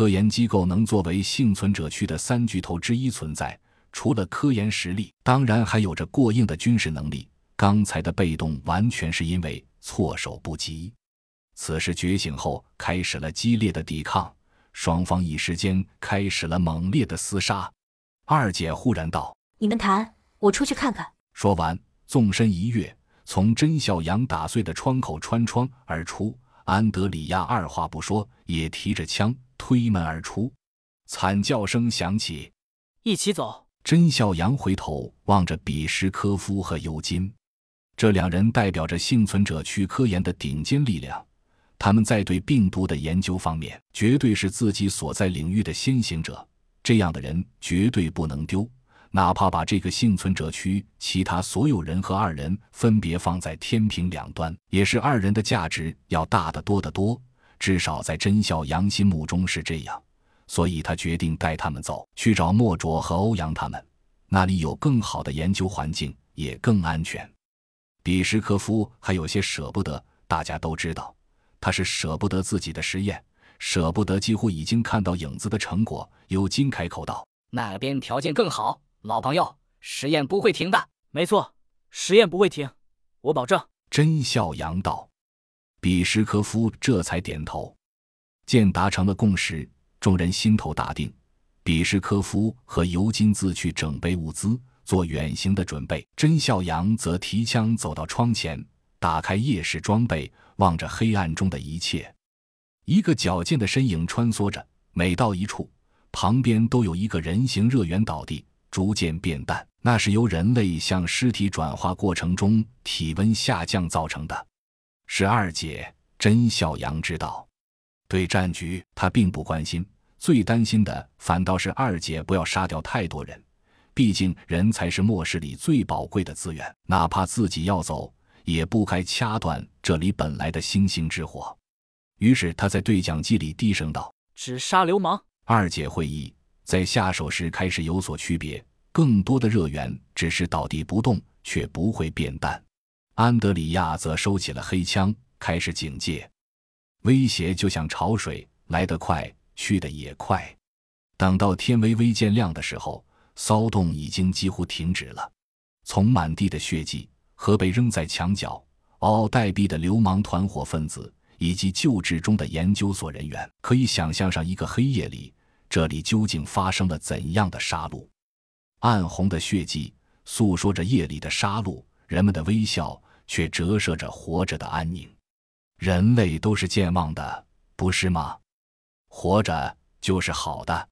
科研机构能作为幸存者区的三巨头之一存在，除了科研实力，当然还有着过硬的军事能力。刚才的被动完全是因为措手不及。此时觉醒后，开始了激烈的抵抗，双方一时间开始了猛烈的厮杀。二姐忽然道：“你们谈，我出去看看。”说完，纵身一跃，从甄笑阳打碎的窗口穿窗而出。安德里亚二话不说，也提着枪推门而出。惨叫声响起，一起走。甄笑阳回头望着比什科夫和尤金，这两人代表着幸存者区科研的顶尖力量，他们在对病毒的研究方面绝对是自己所在领域的先行者。这样的人绝对不能丢。哪怕把这个幸存者区其他所有人和二人分别放在天平两端，也是二人的价值要大得多得多。至少在甄笑阳心目中是这样，所以他决定带他们走去找莫卓和欧阳他们，那里有更好的研究环境，也更安全。比什科夫还有些舍不得，大家都知道，他是舍不得自己的实验，舍不得几乎已经看到影子的成果。尤金开口道：“那边条件更好。”老朋友，实验不会停的。没错，实验不会停，我保证。甄笑阳道，比什科夫这才点头。见达成了共识，众人心头大定。比什科夫和尤金自去整备物资，做远行的准备。甄笑阳则提枪走到窗前，打开夜视装备，望着黑暗中的一切。一个矫健的身影穿梭着，每到一处，旁边都有一个人形热源倒地。逐渐变淡，那是由人类向尸体转化过程中体温下降造成的。是二姐甄小阳知道，对战局他并不关心，最担心的反倒是二姐不要杀掉太多人。毕竟人才是末世里最宝贵的资源，哪怕自己要走，也不该掐断这里本来的星星之火。于是他在对讲机里低声道：“只杀流氓。”二姐会意。在下手时开始有所区别，更多的热源只是倒地不动，却不会变淡。安德里亚则收起了黑枪，开始警戒。威胁就像潮水，来得快，去得也快。等到天微微渐亮的时候，骚动已经几乎停止了。从满地的血迹和被扔在墙角、嗷嗷待毙的流氓团伙分子，以及救治中的研究所人员，可以想象上一个黑夜里。这里究竟发生了怎样的杀戮？暗红的血迹诉说着夜里的杀戮，人们的微笑却折射着活着的安宁。人类都是健忘的，不是吗？活着就是好的。